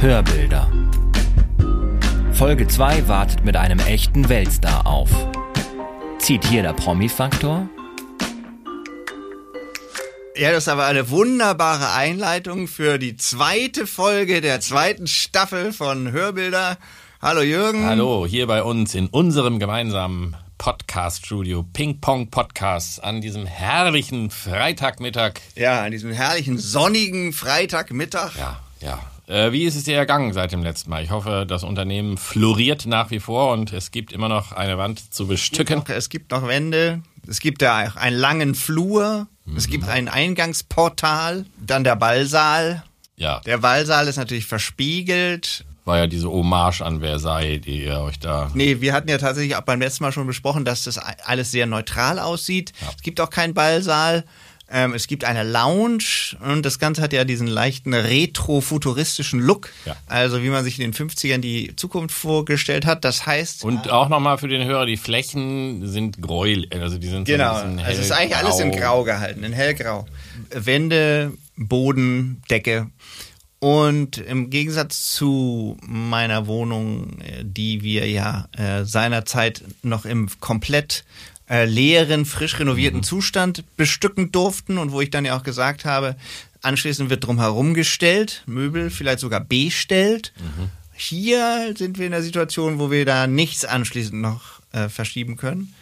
Hörbilder. Folge 2 wartet mit einem echten Weltstar auf. Zieht hier der Promi-Faktor? Ja, das ist aber eine wunderbare Einleitung für die zweite Folge der zweiten Staffel von Hörbilder. Hallo Jürgen. Hallo, hier bei uns in unserem gemeinsamen Podcast-Studio Ping Pong Podcast an diesem herrlichen Freitagmittag. Ja, an diesem herrlichen sonnigen Freitagmittag. Ja, ja. Äh, wie ist es dir ergangen seit dem letzten Mal? Ich hoffe, das Unternehmen floriert nach wie vor und es gibt immer noch eine Wand zu bestücken. Es gibt noch Wände, es gibt da auch einen langen Flur, es gibt Mhm. ein Eingangsportal, dann der Ballsaal. Ja, Der Ballsaal ist natürlich verspiegelt. war ja diese Hommage an Versailles, die ihr euch da. Nee, wir hatten ja tatsächlich auch beim letzten Mal schon besprochen, dass das alles sehr neutral aussieht. Es gibt auch keinen Ballsaal. Ähm, es gibt eine Lounge und das Ganze hat ja diesen leichten retro-futuristischen Look. Ja. Also wie man sich in den 50ern die Zukunft vorgestellt hat. Das heißt, Und auch nochmal für den Hörer, die Flächen sind gräulich, also die sind genau, so ein bisschen also es ist eigentlich alles in Grau gehalten, in hellgrau. Wände, Boden, Decke. Und im Gegensatz zu meiner Wohnung, äh, die wir ja äh, seinerzeit noch im komplett äh, leeren, frisch renovierten Zustand bestücken durften und wo ich dann ja auch gesagt habe, anschließend wird drumherum gestellt, Möbel vielleicht sogar bestellt. Hier sind wir in der Situation, wo wir da nichts anschließend noch äh, verschieben können.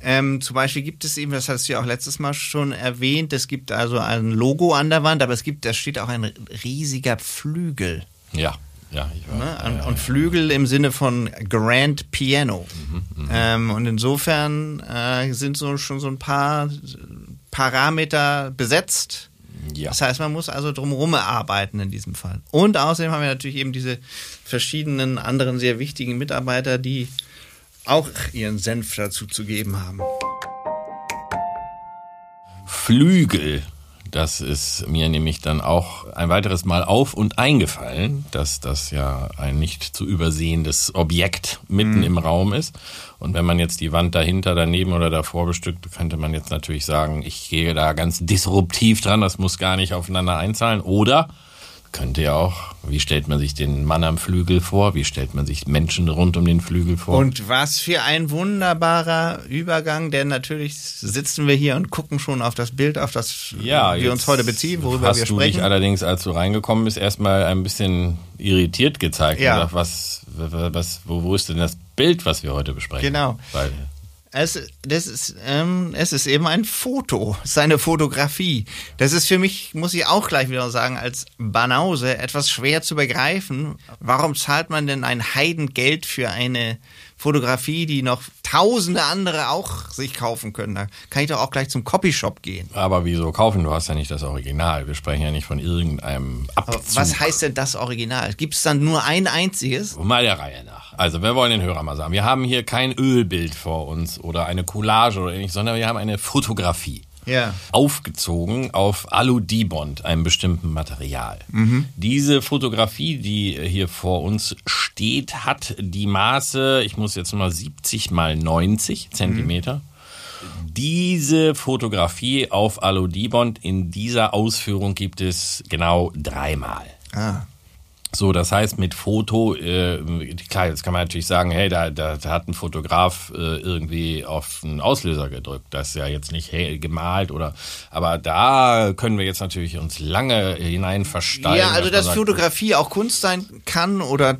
Ähm, zum Beispiel gibt es eben, das hast du ja auch letztes Mal schon erwähnt, es gibt also ein Logo an der Wand, aber es gibt, da steht auch ein riesiger Flügel. Ja, ja, ich war. Ne? Und, und Flügel im Sinne von Grand Piano. ähm, und insofern äh, sind so schon so ein paar Parameter besetzt. Ja. Das heißt, man muss also drumherum arbeiten in diesem Fall. Und außerdem haben wir natürlich eben diese verschiedenen anderen sehr wichtigen Mitarbeiter, die auch ihren Senf dazu zu geben haben. Flügel. Das ist mir nämlich dann auch ein weiteres Mal auf und eingefallen, dass das ja ein nicht zu übersehendes Objekt mitten im Raum ist. Und wenn man jetzt die Wand dahinter, daneben oder davor bestückt, könnte man jetzt natürlich sagen, ich gehe da ganz disruptiv dran, das muss gar nicht aufeinander einzahlen. Oder könnte ja auch, wie stellt man sich den Mann am Flügel vor? Wie stellt man sich Menschen rund um den Flügel vor? Und was für ein wunderbarer Übergang, denn natürlich sitzen wir hier und gucken schon auf das Bild, auf das Ja, wir uns heute beziehen, worüber hast wir du dich sprechen. allerdings, als du reingekommen bist, erstmal ein bisschen irritiert gezeigt. Ja. Und gesagt, was, was, wo, wo ist denn das Bild, was wir heute besprechen? Genau. Weil, Es, das ist, ähm, es ist eben ein Foto, es ist eine Fotografie. Das ist für mich, muss ich auch gleich wieder sagen, als Banause etwas schwer zu begreifen. Warum zahlt man denn ein Heidengeld für eine Fotografie, die noch tausende andere auch sich kaufen können? Da kann ich doch auch gleich zum Copyshop gehen. aber wieso kaufen? Du hast ja nicht das Original. Wir sprechen ja nicht von irgendeinem Aber Abzug. was heißt denn das Original? Gibt es dann nur ein einziges? Mal der Reihe nach. Also, wir wollen den Hörer mal sagen. Wir haben hier kein Ölbild vor uns oder eine Collage oder ähnliches, sondern wir haben eine Fotografie. Ja. aufgezogen auf Alu-Dibond, einem bestimmten Material. Diese Fotografie, die hier vor uns steht, hat die Maße, ich muss jetzt mal 70 mal 90 Zentimeter. Diese Fotografie auf Alu-Dibond in dieser Ausführung gibt es genau dreimal. Ah. So, das heißt mit Foto, äh, klar, jetzt kann man natürlich sagen, hey, da, da, hat ein Fotograf äh, irgendwie auf einen Auslöser gedrückt. Das ist ja jetzt nicht hey, gemalt oder, aber da können wir jetzt natürlich uns lange hinein versteigen. Ja, also dass dass sagt, Fotografie auch Kunst sein kann oder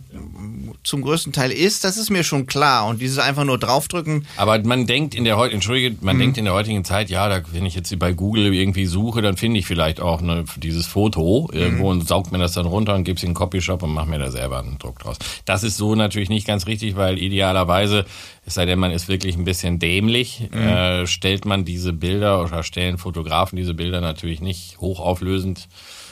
zum größten Teil ist, das ist mir schon klar. Und dieses einfach nur draufdrücken, Aber man denkt in der heutigen, entschuldige, man Mhm. denkt in der heutigen Zeit, ja, da, wenn ich jetzt bei Google irgendwie suche, dann finde ich vielleicht auch ne, dieses Foto irgendwo Mhm. und saugt mir das dann runter und gebe es in den Copyshop und mache mir da selber einen Druck draus. Das ist so natürlich nicht ganz richtig, weil idealerweise, es sei denn, man ist wirklich ein bisschen dämlich, Mhm. äh, stellt man diese Bilder oder stellen Fotografen diese Bilder natürlich nicht hochauflösend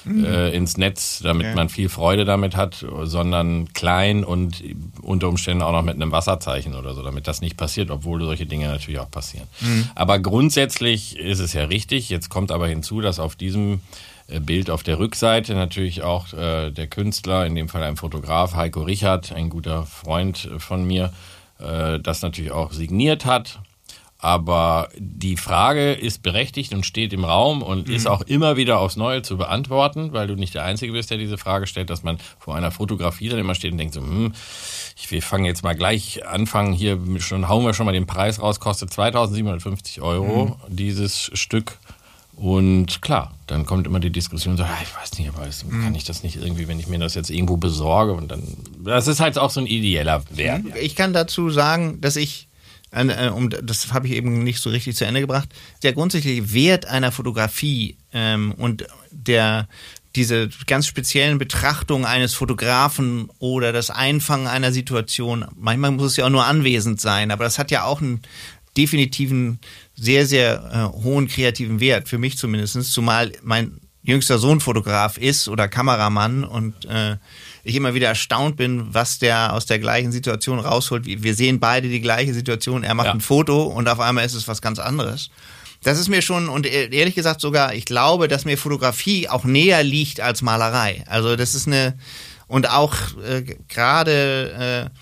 äh, ins Netz, damit Mhm. Ja. man viel Freude damit hat, sondern klein und unter Umständen auch noch mit einem Wasserzeichen oder so, damit das nicht passiert, obwohl solche Dinge natürlich auch passieren. Aber grundsätzlich ist es ja richtig. Jetzt kommt aber hinzu, dass auf diesem Bild auf der Rückseite natürlich auch äh, der Künstler, in dem Fall ein Fotograf, Heiko Richard, ein guter Freund äh, von mir, äh, das natürlich auch signiert hat. Aber die Frage ist berechtigt und steht im Raum und ist auch immer wieder aufs Neue zu beantworten, weil du nicht der Einzige bist, der diese Frage stellt, dass man vor einer Fotografie dann immer steht und denkt so, hm, ich, wir fangen jetzt mal gleich anfangen, hier schon hauen wir schon mal den Preis raus, kostet 2750 Euro dieses Stück. Und klar, dann kommt immer die Diskussion so, ah, ich weiß nicht, aber es- kann ich das nicht irgendwie, wenn ich mir das jetzt irgendwo besorge? Und dann, das ist halt auch so ein ideeller Wert. Ich kann dazu sagen, dass ich, äh, um, das habe ich eben nicht so richtig zu Ende gebracht, der grundsätzliche Wert einer Fotografie ähm, und der diese ganz speziellen Betrachtungen eines Fotografen oder das Einfangen einer Situation, manchmal muss es ja auch nur anwesend sein, aber das hat ja auch einen definitiven, sehr, sehr äh, hohen kreativen Wert, für mich zumindest, zumal mein jüngster Sohn Fotograf ist oder Kameramann und äh, ich immer wieder erstaunt bin, was der aus der gleichen Situation rausholt. Wir wir sehen beide die gleiche Situation. Er macht Ja. ein Foto und auf einmal ist es was ganz anderes. Das ist mir schon, und e- ehrlich gesagt sogar, ich glaube, dass mir Fotografie auch näher liegt als Malerei. Also das ist eine, und auch äh, gerade äh,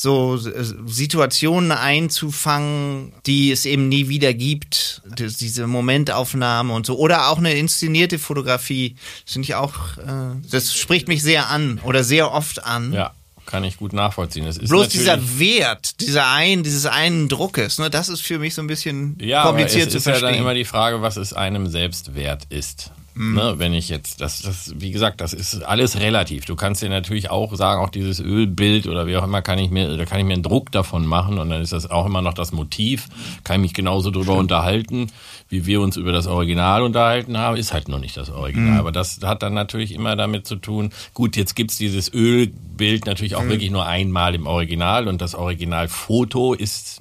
so äh, Situationen einzufangen, die es eben nie wieder gibt, das, diese Momentaufnahme und so, oder auch eine inszenierte Fotografie, das finde ich auch, äh, das spricht mich sehr an oder sehr oft an. Ja, kann ich gut nachvollziehen. Es ist Bloß dieser Wert, dieser ein, dieses einen Druckes, ne, das ist für mich so ein bisschen Ja, aber kompliziert es zu ist ja dann immer die Frage, was es einem selbst wert ist. Ne, wenn ich jetzt, das, das, wie gesagt, das ist alles relativ. Du kannst dir natürlich auch sagen, auch dieses Ölbild oder wie auch immer, kann ich mir, da kann ich mir einen Druck davon machen und dann ist das auch immer noch das Motiv. Kann ich mich genauso drüber unterhalten, wie wir uns über das Original unterhalten haben. Ist halt noch nicht das Original. Aber das hat dann natürlich immer damit zu tun. Gut, jetzt gibt's dieses Ölbild natürlich auch wirklich nur einmal im Original und das Originalfoto ist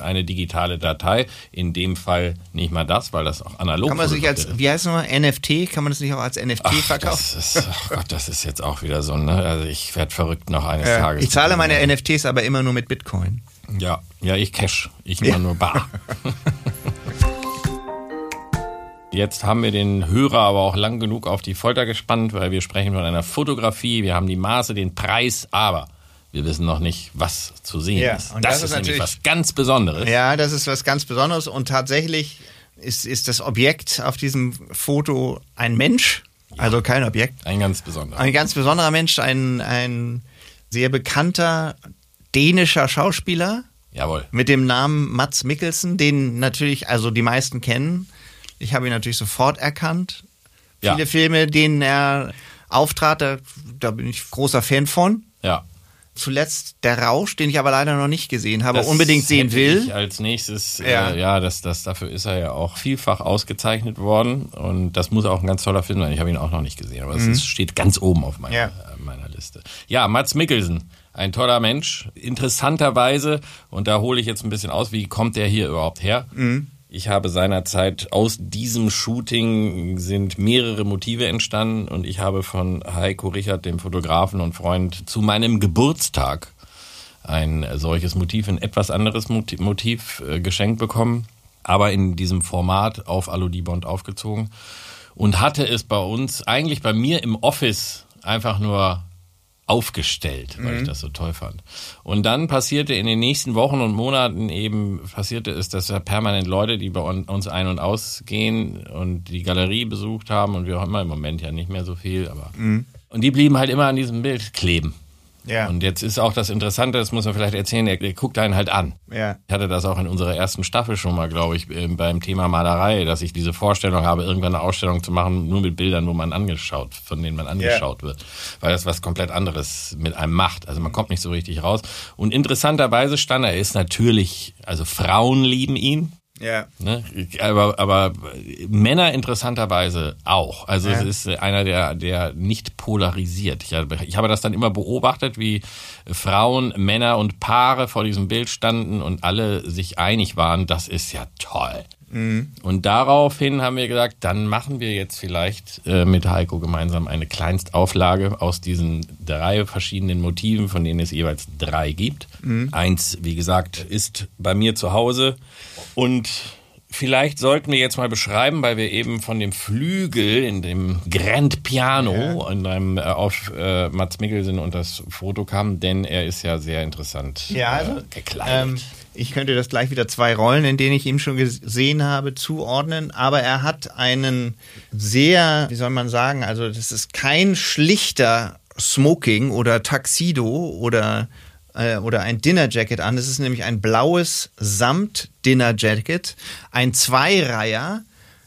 eine digitale Datei. In dem Fall nicht mal das, weil das auch analog kann man sich als, ist. wie heißt es nochmal, NFT, kann man das nicht auch als NFT Ach, verkaufen? das ist, ach Gott, das ist jetzt auch wieder so, ne? Also ich werde verrückt noch eines Ja. Tages. Ich zahle meine NFTs aber immer nur mit Bitcoin. Ja, ja, ich cash. Ich immer nur bar. Jetzt haben wir den Hörer aber auch lang genug auf die Folter gespannt, weil wir sprechen von einer Fotografie, wir haben die Maße, den Preis, aber wir wissen noch nicht, was zu sehen Ja, ist. und Das, das ist ist nämlich was ganz Besonderes. Ja, das ist was ganz Besonderes und tatsächlich ist, ist das Objekt auf diesem Foto ein Mensch, also kein Objekt, Ein ganz besonderer. ein ganz besonderer Mensch, ein, ein sehr bekannter dänischer Schauspieler Jawohl. mit dem Namen Mats Mikkelsen, den natürlich also die meisten kennen. Ich habe ihn natürlich sofort erkannt. Ja. Viele Filme, denen er auftrat, da, da bin ich großer Fan von. Ja. Zuletzt Der Rausch, den ich aber leider noch nicht gesehen habe, Das unbedingt sehen will. Ich als nächstes, Ja. ja, äh, ja das, das, dafür ist er ja auch vielfach ausgezeichnet worden. Und das muss auch ein ganz toller Film sein. Ich habe ihn auch noch nicht gesehen, aber es ist, steht ganz oben auf meiner, Ja. äh, meiner Liste. Ja, Mats Mikkelsen, ein toller Mensch. Interessanterweise, und da hole ich jetzt ein bisschen aus, wie kommt der hier überhaupt her? Ich habe seinerzeit aus diesem Shooting sind mehrere Motive entstanden und ich habe von Heiko Richard, dem Fotografen und Freund, zu meinem Geburtstag ein solches Motiv, ein etwas anderes Motiv, äh, geschenkt bekommen, aber in diesem Format auf Aludibond aufgezogen und hatte es bei uns, eigentlich bei mir im Office, einfach nur aufgestellt, weil ich das so toll fand. Und dann passierte in den nächsten Wochen und Monaten eben, passierte es, dass ja permanent Leute, die bei un- uns ein- und ausgehen und die Galerie besucht haben und wir haben im Moment ja nicht mehr so viel, aber und die blieben halt immer an diesem Bild kleben. Ja. Und jetzt ist auch das Interessante, das muss man vielleicht erzählen, der, der guckt einen halt an. Ja. Ich hatte das auch in unserer ersten Staffel schon mal, glaube ich, ähm, beim Thema Malerei, dass ich diese Vorstellung habe, irgendwann eine Ausstellung zu machen, nur mit Bildern, wo man angeschaut, von denen man angeschaut wird. Weil das was komplett anderes mit einem macht. Also man kommt nicht so richtig raus. Und interessanterweise stand er, er ist natürlich, also Frauen lieben ihn. Ja. Ne? Aber, aber Männer interessanterweise auch. Also Ja. es ist einer, der, der nicht polarisiert. Ich ich habe das dann immer beobachtet, wie Frauen, Männer und Paare vor diesem Bild standen und alle sich einig waren, das ist ja toll. Und daraufhin haben wir gesagt, dann machen wir jetzt vielleicht äh, mit Heiko gemeinsam eine Kleinstauflage aus diesen drei verschiedenen Motiven, von denen es jeweils drei gibt. Eins, wie gesagt, ist bei mir zu Hause und Vielleicht sollten wir jetzt mal beschreiben, weil wir eben von dem Flügel in dem Grand Piano in einem äh, auf äh, Mats Mikkelsen und das Foto kamen, denn er ist ja sehr interessant Ja, also, äh, gekleidet. Ähm, Ich könnte das gleich wieder zwei Rollen, in denen ich ihn schon gesehen habe, zuordnen. Aber er hat einen sehr, wie soll man sagen, also das ist kein schlichter Smoking oder Tuxedo oder äh, oder ein Dinner Jacket an. Das ist nämlich ein blaues Samt Dinner Jacket, ein Zweireiher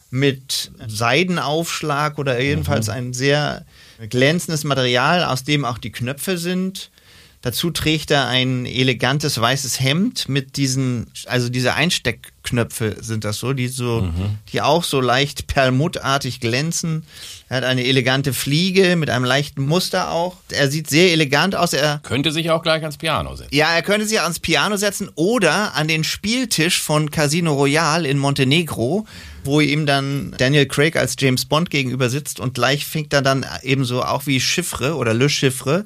mit Seidenaufschlag oder jedenfalls mhm. ein sehr glänzendes Material, aus dem auch die Knöpfe sind. Dazu trägt er ein elegantes weißes Hemd mit diesen, also diese Einsteckknöpfe sind das so, die so, mhm. die auch so leicht perlmuttartig glänzen. Er hat eine elegante Fliege mit einem leichten Muster auch. Er sieht sehr elegant aus. Er könnte sich auch gleich ans Piano setzen. Ja, er könnte sich ans Piano setzen oder an den Spieltisch von Casino Royale in Montenegro, wo ihm dann Daniel Craig als James Bond gegenüber sitzt und gleich fängt er dann ebenso auch wie Chiffre oder Le Chiffre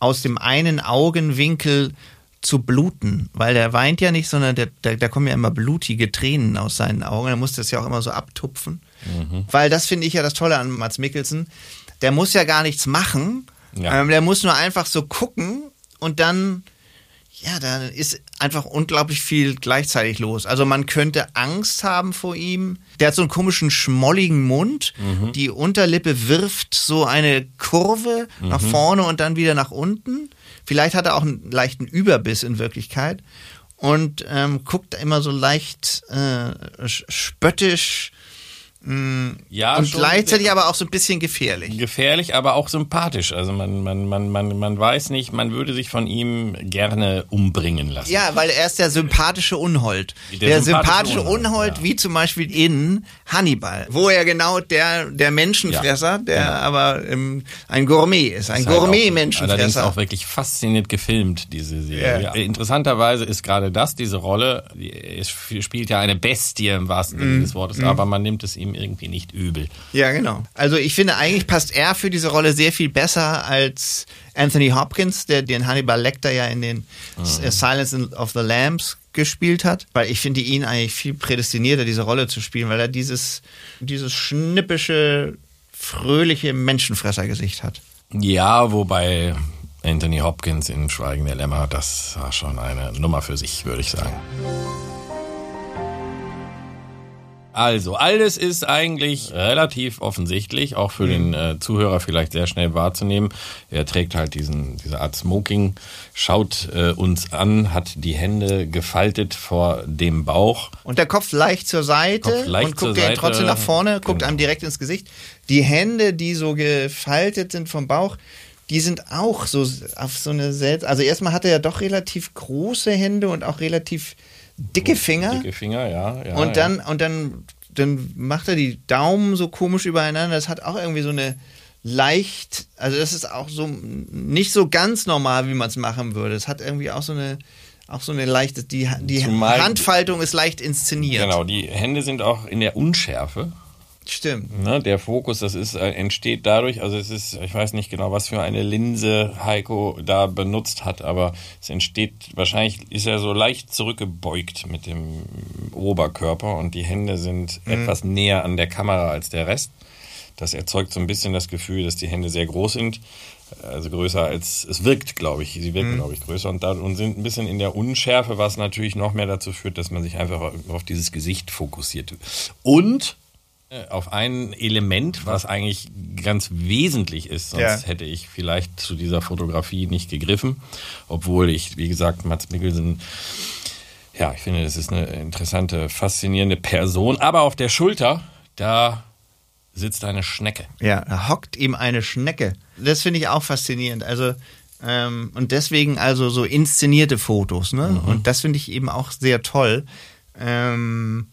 aus dem einen Augenwinkel zu bluten, weil der weint ja nicht, sondern da kommen ja immer blutige Tränen aus seinen Augen. Er muss das ja auch immer so abtupfen. Mhm. Weil das finde ich ja das Tolle an Mats Mikkelsen. Der muss ja gar nichts machen. Ja. Ähm, der muss nur einfach so gucken und dann ja, da ist einfach unglaublich viel gleichzeitig los. Also man könnte Angst haben vor ihm. Der hat so einen komischen schmolligen Mund. Mhm. Die Unterlippe wirft so eine Kurve mhm. nach vorne und dann wieder nach unten. Vielleicht hat er auch einen leichten Überbiss in Wirklichkeit und ähm, guckt immer so leicht äh, spöttisch ja, und gleichzeitig aber auch so ein bisschen gefährlich. Gefährlich, aber auch sympathisch. Also man, man, man, man, man weiß nicht, man würde sich von ihm gerne umbringen lassen. Ja, weil er ist der sympathische Unhold. Der, der sympathische, sympathische Unhold, Unhold ja. wie zum Beispiel in Hannibal, wo er genau der, der Menschenfresser, ja, der genau. aber ähm, ein Gourmet ist, ein Gourmet-Menschenfresser. Allerdings auch wirklich fasziniert gefilmt, diese Serie. Ja. Interessanterweise ist gerade das, diese Rolle, es spielt ja eine Bestie im wahrsten Sinne mm. des Wortes, mm. aber man nimmt es ihm ihm irgendwie nicht übel. Ja, genau. Also ich finde, eigentlich passt er für diese Rolle sehr viel besser als Anthony Hopkins, der den Hannibal Lecter ja in den mhm. Silence of the Lambs gespielt hat, weil ich finde ihn eigentlich viel prädestinierter, diese Rolle zu spielen, weil er dieses, dieses schnippische, fröhliche Menschenfressergesicht hat. Ja, wobei Anthony Hopkins in Schweigen der Lämmer, das war schon eine Nummer für sich, würde ich sagen. Also, alles ist eigentlich relativ offensichtlich, auch für den äh, Zuhörer vielleicht sehr schnell wahrzunehmen. Er trägt halt diesen, diese Art Smoking, schaut äh, uns an, hat die Hände gefaltet vor dem Bauch. Und der Kopf leicht zur Seite Kopf leicht und guckt er trotzdem nach vorne, guckt genau. einem direkt ins Gesicht. Die Hände, die so gefaltet sind vom Bauch, die sind auch so auf so eine seltsame. Also erstmal hat er ja doch relativ große Hände und auch relativ dicke Finger. Dicke Finger, ja. ja und dann, ja. und dann, dann macht er die Daumen so komisch übereinander. Das hat auch irgendwie so eine leicht, also das ist auch so nicht so ganz normal, wie man es machen würde. Es hat irgendwie auch so eine, auch so eine leichte, die, die Handfaltung ist leicht inszeniert. Genau, die Hände sind auch in der Unschärfe. Stimmt. Ne, der Fokus, das ist, äh, entsteht dadurch, also es ist, ich weiß nicht genau, was für eine Linse Heiko da benutzt hat, aber es entsteht, wahrscheinlich ist er so leicht zurückgebeugt mit dem Oberkörper und die Hände sind mhm. etwas näher an der Kamera als der Rest. Das erzeugt so ein bisschen das Gefühl, dass die Hände sehr groß sind. Also größer als es wirkt, glaube ich. Sie wirken, mhm. glaube ich, größer und, da, und sind ein bisschen in der Unschärfe, was natürlich noch mehr dazu führt, dass man sich einfach auf dieses Gesicht fokussiert. Und auf ein Element, was eigentlich ganz wesentlich ist, sonst ja. hätte ich vielleicht zu dieser Fotografie nicht gegriffen, obwohl ich, wie gesagt, Mats Mikkelsen, ja, ich finde, das ist eine interessante, faszinierende Person, aber auf der Schulter, da sitzt eine Schnecke. Ja, da hockt ihm eine Schnecke. Das finde ich auch faszinierend. Also ähm, und deswegen also so inszenierte Fotos, ne? Mhm. Und das finde ich eben auch sehr toll. Ähm,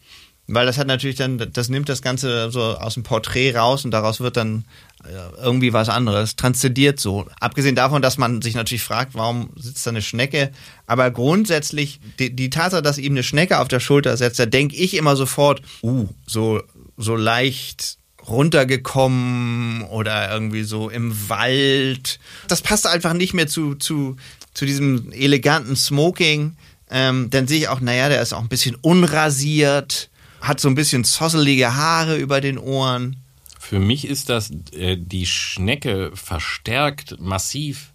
weil das hat natürlich dann, das nimmt das Ganze so aus dem Porträt raus und daraus wird dann äh, irgendwie was anderes, transzendiert so. Abgesehen davon, dass man sich natürlich fragt, warum sitzt da eine Schnecke, aber grundsätzlich die, die Tatsache, dass ihm eine Schnecke auf der Schulter setzt, da denke ich immer sofort, uh, so, so leicht runtergekommen oder irgendwie so im Wald. Das passt einfach nicht mehr zu, zu, zu diesem eleganten Smoking. Ähm, dann sehe ich auch, naja, der ist auch ein bisschen unrasiert hat so ein bisschen zosselige Haare über den Ohren. Für mich ist das, äh, die Schnecke verstärkt massiv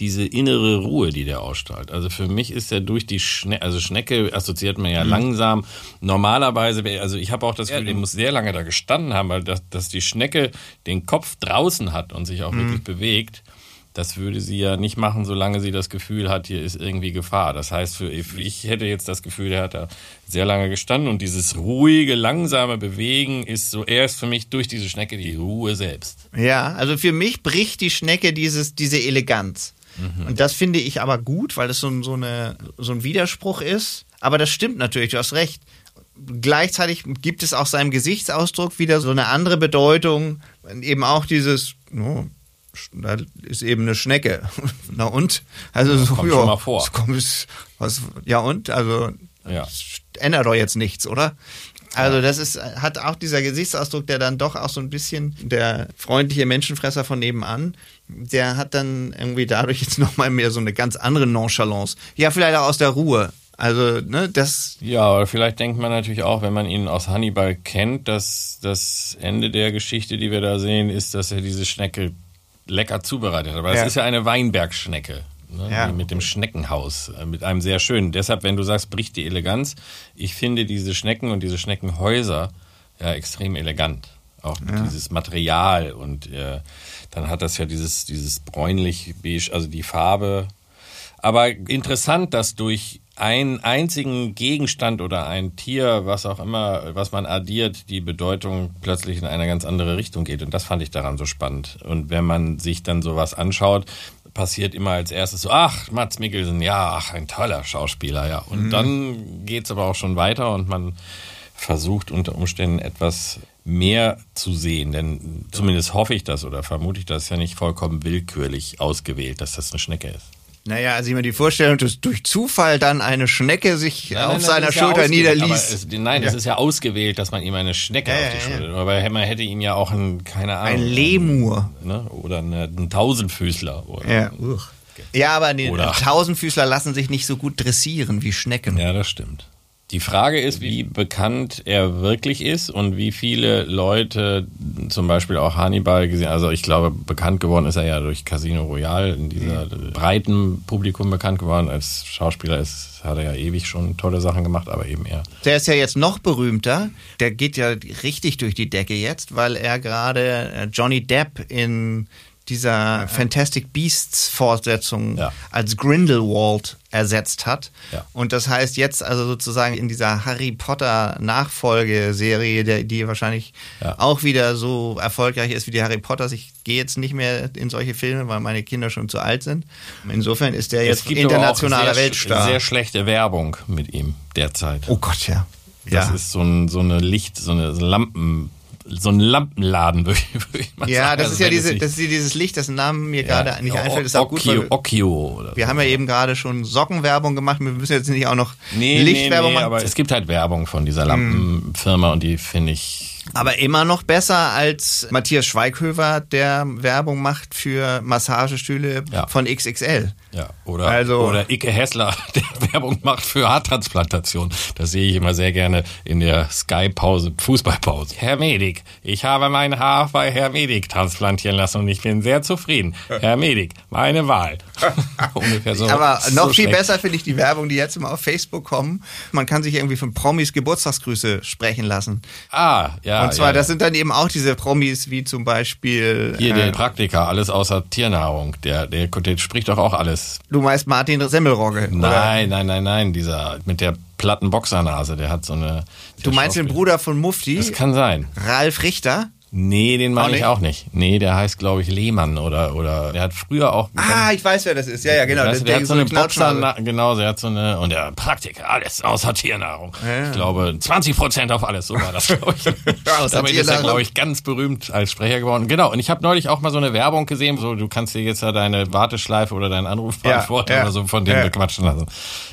diese innere Ruhe, die der ausstrahlt. Also für mich ist er durch die Schnecke, also Schnecke assoziiert man ja mhm. langsam. Normalerweise, also ich habe auch das Gefühl, ja, der muss sehr lange da gestanden haben, weil das, dass die Schnecke den Kopf draußen hat und sich auch mhm. wirklich bewegt. Das würde sie ja nicht machen, solange sie das Gefühl hat, hier ist irgendwie Gefahr. Das heißt, für ich hätte jetzt das Gefühl, er hat da sehr lange gestanden und dieses ruhige, langsame Bewegen ist so erst für mich durch diese Schnecke die Ruhe selbst. Ja, also für mich bricht die Schnecke dieses, diese Eleganz. Mhm. Und das finde ich aber gut, weil es so, so, eine, so ein Widerspruch ist. Aber das stimmt natürlich, du hast recht. Gleichzeitig gibt es auch seinem Gesichtsausdruck wieder so eine andere Bedeutung. Eben auch dieses, oh, da ist eben eine Schnecke. Na und? Also so, kommt ja, schon mal vor. Kommt, was, ja und? Also ja. ändert doch jetzt nichts, oder? Also das ist, hat auch dieser Gesichtsausdruck, der dann doch auch so ein bisschen der freundliche Menschenfresser von nebenan, der hat dann irgendwie dadurch jetzt nochmal mehr so eine ganz andere Nonchalance. Ja, vielleicht auch aus der Ruhe. Also, ne, das. Ja, aber vielleicht denkt man natürlich auch, wenn man ihn aus Hannibal kennt, dass das Ende der Geschichte, die wir da sehen, ist, dass er diese Schnecke lecker zubereitet hat. Aber ja. das ist ja eine Weinbergschnecke. Ne? Ja. Mit dem Schneckenhaus, äh, mit einem sehr schönen. Deshalb, wenn du sagst, bricht die Eleganz, ich finde diese Schnecken und diese Schneckenhäuser ja extrem elegant. Auch ja. dieses Material und äh, dann hat das ja dieses, dieses bräunlich beige, also die Farbe. Aber interessant, dass durch einen einzigen Gegenstand oder ein Tier, was auch immer, was man addiert, die Bedeutung plötzlich in eine ganz andere Richtung geht. Und das fand ich daran so spannend. Und wenn man sich dann sowas anschaut, passiert immer als erstes so, ach, Mats Mikkelsen, ja, ach, ein toller Schauspieler, ja. Und mhm. dann geht's aber auch schon weiter und man versucht unter Umständen etwas mehr zu sehen, denn zumindest hoffe ich das oder vermute ich das ja nicht vollkommen willkürlich ausgewählt, dass das eine Schnecke ist. Naja, also ich mir die Vorstellung, dass durch Zufall dann eine Schnecke sich nein, nein, auf seiner Schulter ja niederließ. Es, nein, ja. es ist ja ausgewählt, dass man ihm eine Schnecke ja, auf die Schulter. Ja. Aber man hätte ihm ja auch ein, keine Ahnung. Ein Lemur. Ne? Oder eine, ein Tausendfüßler. Oder, ja, Uch. ja, aber die Tausendfüßler lassen sich nicht so gut dressieren wie Schnecken. Ja, das stimmt. Die Frage ist, wie bekannt er wirklich ist und wie viele Leute, zum Beispiel auch Hannibal gesehen, also ich glaube, bekannt geworden ist er ja durch Casino Royale, in dieser mhm. breiten Publikum bekannt geworden. Als Schauspieler ist, hat er ja ewig schon tolle Sachen gemacht, aber eben er. Der ist ja jetzt noch berühmter. Der geht ja richtig durch die Decke jetzt, weil er gerade äh, Johnny Depp in dieser Fantastic Beasts Fortsetzung ja. als Grindelwald ersetzt hat. Ja. Und das heißt jetzt also sozusagen in dieser Harry Potter Nachfolgeserie, die wahrscheinlich ja. auch wieder so erfolgreich ist wie die Harry Potters. Ich gehe jetzt nicht mehr in solche Filme, weil meine Kinder schon zu alt sind. Insofern ist der jetzt internationaler Weltstar. Sehr schlechte Werbung mit ihm derzeit. Oh Gott, ja. Das ist so, ein, so eine Licht, so eine Lampen so ein Lampenladen, würde ich mal ja, sagen. Ja, das, also ist ja diese, das ist dieses Licht, dessen Namen mir ja, gerade nicht einfällt. Ist auch gut, Okio oder wir so. haben ja eben gerade schon Sockenwerbung gemacht. Wir müssen jetzt nicht auch noch nee, Lichtwerbung nee, nee, machen. aber es gibt halt Werbung von dieser Lampenfirma und die finde ich aber immer noch besser als Matthias Schweighöfer, der Werbung macht für Massagestühle ja. von XXL. Ja, oder, also, oder Icke Hessler, der Werbung macht für Haartransplantation. Das sehe ich immer sehr gerne in der Sky-Pause, Fußballpause. Herr Medik, ich habe mein Haar bei Herr Medik transplantieren lassen und ich bin sehr zufrieden. Herr Medik, meine Wahl. Ungefähr so. Aber noch so viel schlecht. besser finde ich die Werbung, die jetzt immer auf Facebook kommen. Man kann sich irgendwie von Promis Geburtstagsgrüße sprechen lassen. Ah, ja ja, und zwar, ja, das sind dann eben auch diese Promis wie zum Beispiel. Hier, der äh, Praktiker, alles außer Tiernahrung. Der, der, der spricht doch auch alles. Du meinst Martin Semmelrogge? Nein, oder? nein, nein, nein, dieser mit der platten Boxernase, der hat so eine. Du meinst den Bruder von Mufti? Das kann sein. Ralf Richter? Nee, den meine ich auch nicht. Nee, der heißt, glaube ich, Lehmann oder, oder der hat früher auch. Ah, ich weiß, wer das ist. Ja, ja, genau. Weißt, der, der, hat so eine Boxer, genau, der hat so eine, und der Praktiker, alles außer Tiernahrung. Ja. Ich glaube, 20 Prozent auf alles, so war das, glaube ich. Damit ist er, glaube ich, ganz berühmt als Sprecher geworden. Genau, und ich habe neulich auch mal so eine Werbung gesehen, so, du kannst dir jetzt ja deine Warteschleife oder deinen Anrufbeantworter ja, ja, oder so von dem bequatschen lassen.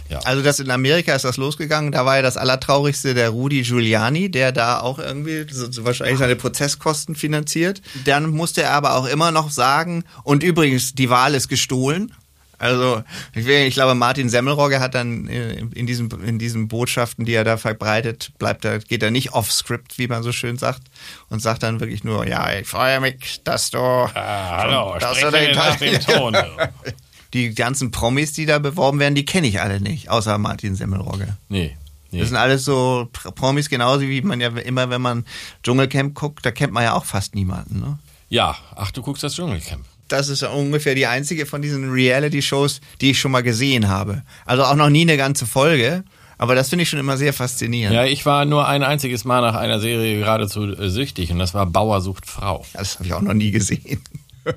Ja. Also das in Amerika ist das losgegangen. Da war ja das Allertraurigste der Rudi Giuliani, der da auch irgendwie so, wahrscheinlich seine Prozesskosten finanziert. Dann musste er aber auch immer noch sagen, und übrigens, die Wahl ist gestohlen. Also ich, ich glaube, Martin Semmelrogge hat dann äh, in diesen, in diesen Botschaften, die er da verbreitet, bleibt er, geht er nicht off-script, wie man so schön sagt, und sagt dann wirklich nur, ja, ich freue mich, dass du... Ah, hallo, dass du den, den Ton. die ganzen Promis, die da beworben werden, die kenne ich alle nicht, außer Martin Semmelrogge. Nee. Nee. Das sind alles so Promis, genauso wie man ja immer, wenn man Dschungelcamp guckt, da kennt man ja auch fast niemanden. Ne? Ja, ach, du guckst das Dschungelcamp. Das ist ungefähr die einzige von diesen Reality-Shows, die ich schon mal gesehen habe. Also auch noch nie eine ganze Folge. Aber das finde ich schon immer sehr faszinierend. Ja, ich war nur ein einziges Mal nach einer Serie geradezu äh, süchtig und das war Bauer sucht Frau. Das habe ich auch noch nie gesehen.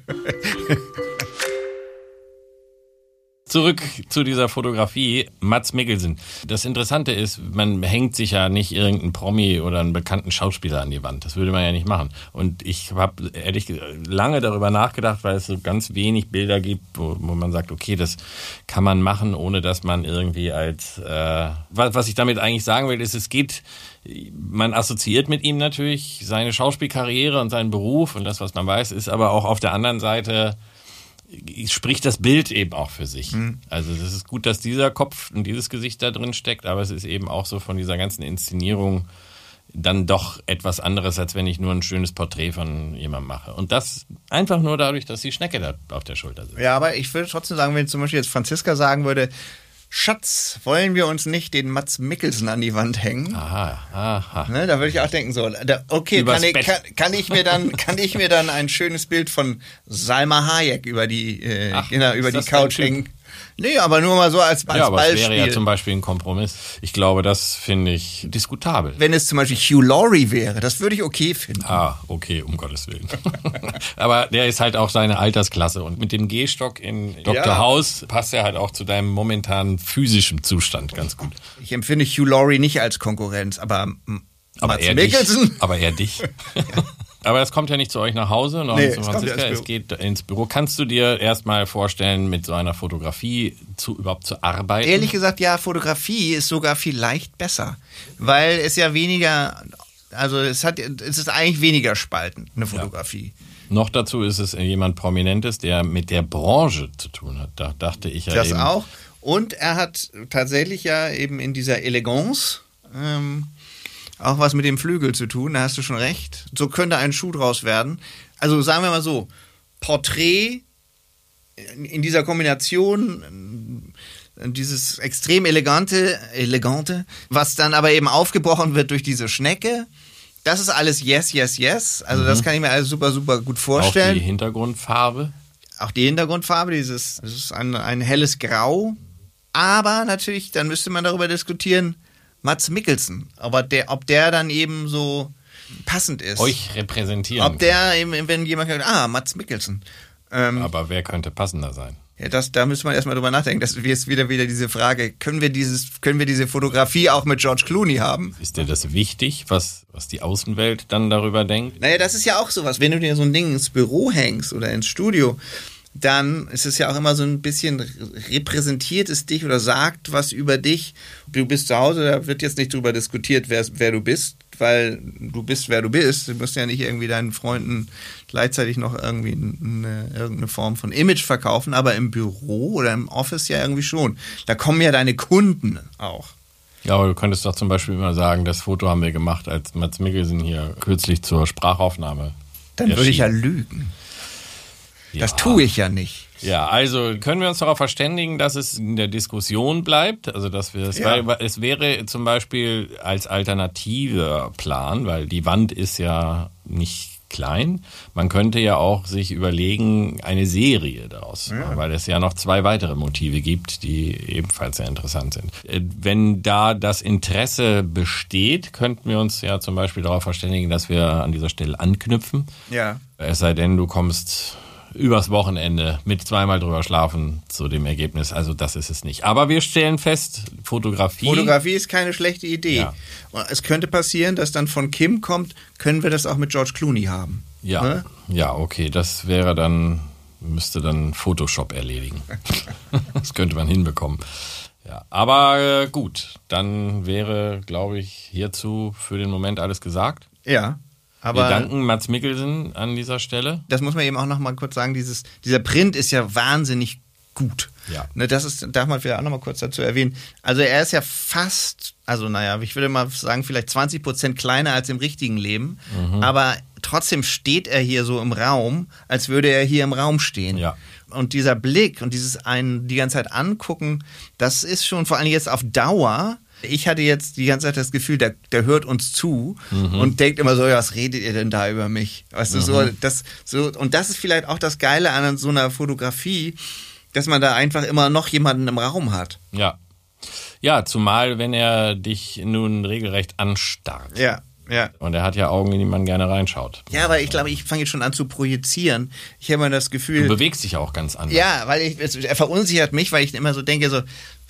Zurück zu dieser Fotografie, Mats Mikkelsen. Das Interessante ist, man hängt sich ja nicht irgendeinen Promi oder einen bekannten Schauspieler an die Wand. Das würde man ja nicht machen. Und ich habe ehrlich lange darüber nachgedacht, weil es so ganz wenig Bilder gibt, wo, wo man sagt, okay, das kann man machen, ohne dass man irgendwie als, äh, was, was ich damit eigentlich sagen will, ist, es geht, man assoziiert mit ihm natürlich seine Schauspielkarriere und seinen Beruf und das, was man weiß, ist aber auch auf der anderen Seite spricht das Bild eben auch für sich. Mhm. Also es ist gut, dass dieser Kopf und dieses Gesicht da drin steckt, aber es ist eben auch so von dieser ganzen Inszenierung dann doch etwas anderes, als wenn ich nur ein schönes Porträt von jemandem mache. Und das einfach nur dadurch, dass die Schnecke da auf der Schulter sitzt. Ja, aber ich würde trotzdem sagen, wenn zum Beispiel jetzt Franziska sagen würde, Schatz, wollen wir uns nicht den Mats Mikkelsen an die Wand hängen? Aha, aha. Ne, da würde ich auch denken so, da, okay, kann ich, kann, kann ich, mir dann, kann ich mir dann ein schönes Bild von Salma Hayek über die, äh, Ach, genau, über die Couch hängen? Nee, aber nur mal so als, als ja, aber Beispiel. Das wäre ja zum Beispiel ein Kompromiss. Ich glaube, das finde ich diskutabel. Wenn es zum Beispiel Hugh Laurie wäre, das würde ich okay finden. Ah, okay, um Gottes Willen. aber der ist halt auch seine Altersklasse und mit dem Gehstock in Dr. Ja. House passt er halt auch zu deinem momentanen physischen Zustand ganz gut. Ich empfinde Hugh Laurie nicht als Konkurrenz, aber aber Mats er Mikkelsen. Dich, aber er dich. ja. Aber es kommt ja nicht zu euch nach Hause, noch nee, zu Franziska, es, es geht ins Büro. Kannst du dir erstmal vorstellen, mit so einer Fotografie zu, überhaupt zu arbeiten? Ehrlich gesagt, ja, Fotografie ist sogar vielleicht besser, weil es ja weniger, also es hat, es ist eigentlich weniger spalten, eine Fotografie. Ja. Noch dazu ist es jemand Prominentes, der mit der Branche zu tun hat. Da dachte ich ja das eben. Das auch. Und er hat tatsächlich ja eben in dieser Eleganz ähm, auch was mit dem Flügel zu tun, da hast du schon recht. So könnte ein Schuh draus werden. Also sagen wir mal so, Porträt in dieser Kombination äh, dieses extrem elegante, elegante, was dann aber eben aufgebrochen wird durch diese Schnecke. Das ist alles yes, yes, yes. Also mhm. das kann ich mir alles super, super gut vorstellen. Auch die Hintergrundfarbe. Auch die Hintergrundfarbe, dieses, das ist ein, ein helles Grau. Aber natürlich, dann müsste man darüber diskutieren, Mats Mikkelsen. Aber der, ob der dann eben so passend ist. Euch repräsentieren. Ob der eben, wenn jemand sagt, ah, Mats Mikkelsen. Ähm, Aber wer könnte passender sein? Ja, das, da müsste man erstmal drüber nachdenken. Das ist wieder wieder diese Frage, können wir dieses, können wir diese Fotografie auch mit George Clooney haben? Ist dir das wichtig, was, was die Außenwelt dann darüber denkt? Naja, das ist ja auch sowas. Wenn du dir so ein Ding ins Büro hängst oder ins Studio, dann ist es ja auch immer so ein bisschen repräsentiert es dich oder sagt was über dich. Du bist zu Hause, da wird jetzt nicht drüber diskutiert, wer, wer du bist, weil du bist, wer du bist. Du musst ja nicht irgendwie deinen Freunden gleichzeitig noch irgendwie eine, irgendeine Form von Image verkaufen, aber im Büro oder im Office ja irgendwie schon. Da kommen ja deine Kunden auch. Ja, aber du könntest doch zum Beispiel immer sagen, das Foto haben wir gemacht, als Mats Mikkelsen hier kürzlich zur Sprachaufnahme. Dann erschien. würde ich ja lügen. Das tue ich ja nicht. Ja, also können wir uns darauf verständigen, dass es in der Diskussion bleibt. Also dass wir es, ja. weil, es wäre zum Beispiel als alternativer Plan, weil die Wand ist ja nicht klein. Man könnte ja auch sich überlegen, eine Serie daraus, ja. weil es ja noch zwei weitere Motive gibt, die ebenfalls sehr interessant sind. Äh, wenn da das Interesse besteht, könnten wir uns ja zum Beispiel darauf verständigen, dass wir an dieser Stelle anknüpfen. Ja. Es sei denn, du kommst übers Wochenende mit zweimal drüber schlafen zu dem Ergebnis. Also das ist es nicht. Aber wir stellen fest, Fotografie. Fotografie ist keine schlechte Idee. Ja. Es könnte passieren, dass dann von Kim kommt, können wir das auch mit George Clooney haben. Ja, ne? ja, okay. Das wäre dann, müsste dann Photoshop erledigen. das könnte man hinbekommen. Ja, aber äh, gut, dann wäre, glaube ich, hierzu für den Moment alles gesagt. Ja. Aber Wir danken Mats Mikkelsen an dieser Stelle. Das muss man eben auch noch mal kurz sagen. Dieses, dieser Print ist ja wahnsinnig gut. Ja. Ne, das ist, darf man vielleicht auch nochmal kurz dazu erwähnen. Also er ist ja fast, also naja, ich würde mal sagen, vielleicht 20 Prozent kleiner als im richtigen Leben, Mhm. aber trotzdem steht er hier so im Raum, als würde er hier im Raum stehen. Ja. Und dieser Blick und dieses einen die ganze Zeit angucken, das ist schon vor allem jetzt auf Dauer. Ich hatte jetzt die ganze Zeit das Gefühl, der, der hört uns zu Mhm. und denkt immer so, ja, was redet ihr denn da über mich? Weißt du, so, das, so, und das ist vielleicht auch das Geile an so einer Fotografie, dass man da einfach immer noch jemanden im Raum hat. Ja. Ja, zumal wenn er dich nun regelrecht anstarrt. Ja, ja. Und er hat ja Augen, in die man gerne reinschaut. Ja, aber ich glaube, ich fange jetzt schon an zu projizieren. Ich habe immer das Du Gefühl, bewegst dich auch ganz anders. ja, weil ich, er verunsichert mich, weil ich immer so denke, so,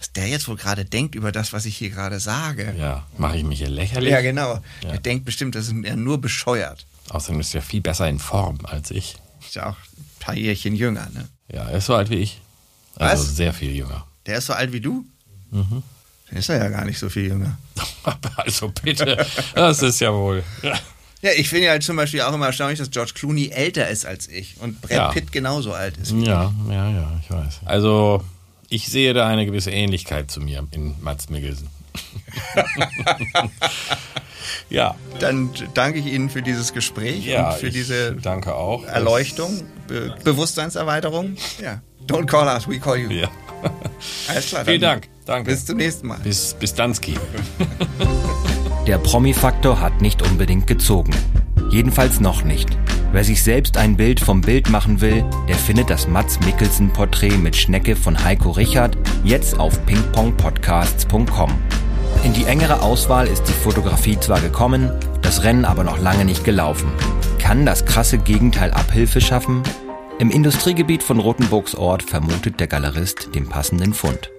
was der jetzt wohl gerade denkt über das, was ich hier gerade sage. Ja, mache ich mich hier lächerlich? Ja, genau. Ja. Er denkt bestimmt, das ist er nur bescheuert. Außerdem ist er viel besser in Form als ich. Ist ja auch ein paar Jährchen jünger, ne? Ja, er ist so alt wie ich. Also Was? sehr viel jünger. Der ist so alt wie du? Mhm. Dann ist er ja gar nicht so viel jünger. Also bitte, das ist ja wohl. Ja, ich finde ja halt zum Beispiel auch immer erstaunlich, dass George Clooney älter ist als ich und Brad Ja. Pitt genauso alt ist. Ja, ja, ja, ich weiß. Also, ich sehe da eine gewisse Ähnlichkeit zu mir in Mats Mikkelsen. ja, Dann danke ich Ihnen für dieses Gespräch ja, und für ich diese danke auch. Erleuchtung, Be Bewusstseinserweiterung. Ja. Don't call us, we call you. Ja. Alles klar. Vielen Dank. Danke. Bis zum nächsten Mal. bis, bis Danski. Der Promi-Faktor hat nicht unbedingt gezogen. Jedenfalls noch nicht. Wer sich selbst ein Bild vom Bild machen will, der findet das Mats Mikkelsen Porträt mit Schnecke von Heiko Richard jetzt auf pingpongpodcasts.com. In die engere Auswahl ist die Fotografie zwar gekommen, das Rennen aber noch lange nicht gelaufen. Kann das krasse Gegenteil Abhilfe schaffen? Im Industriegebiet von Rothenburgs Ort vermutet der Galerist den passenden Fund.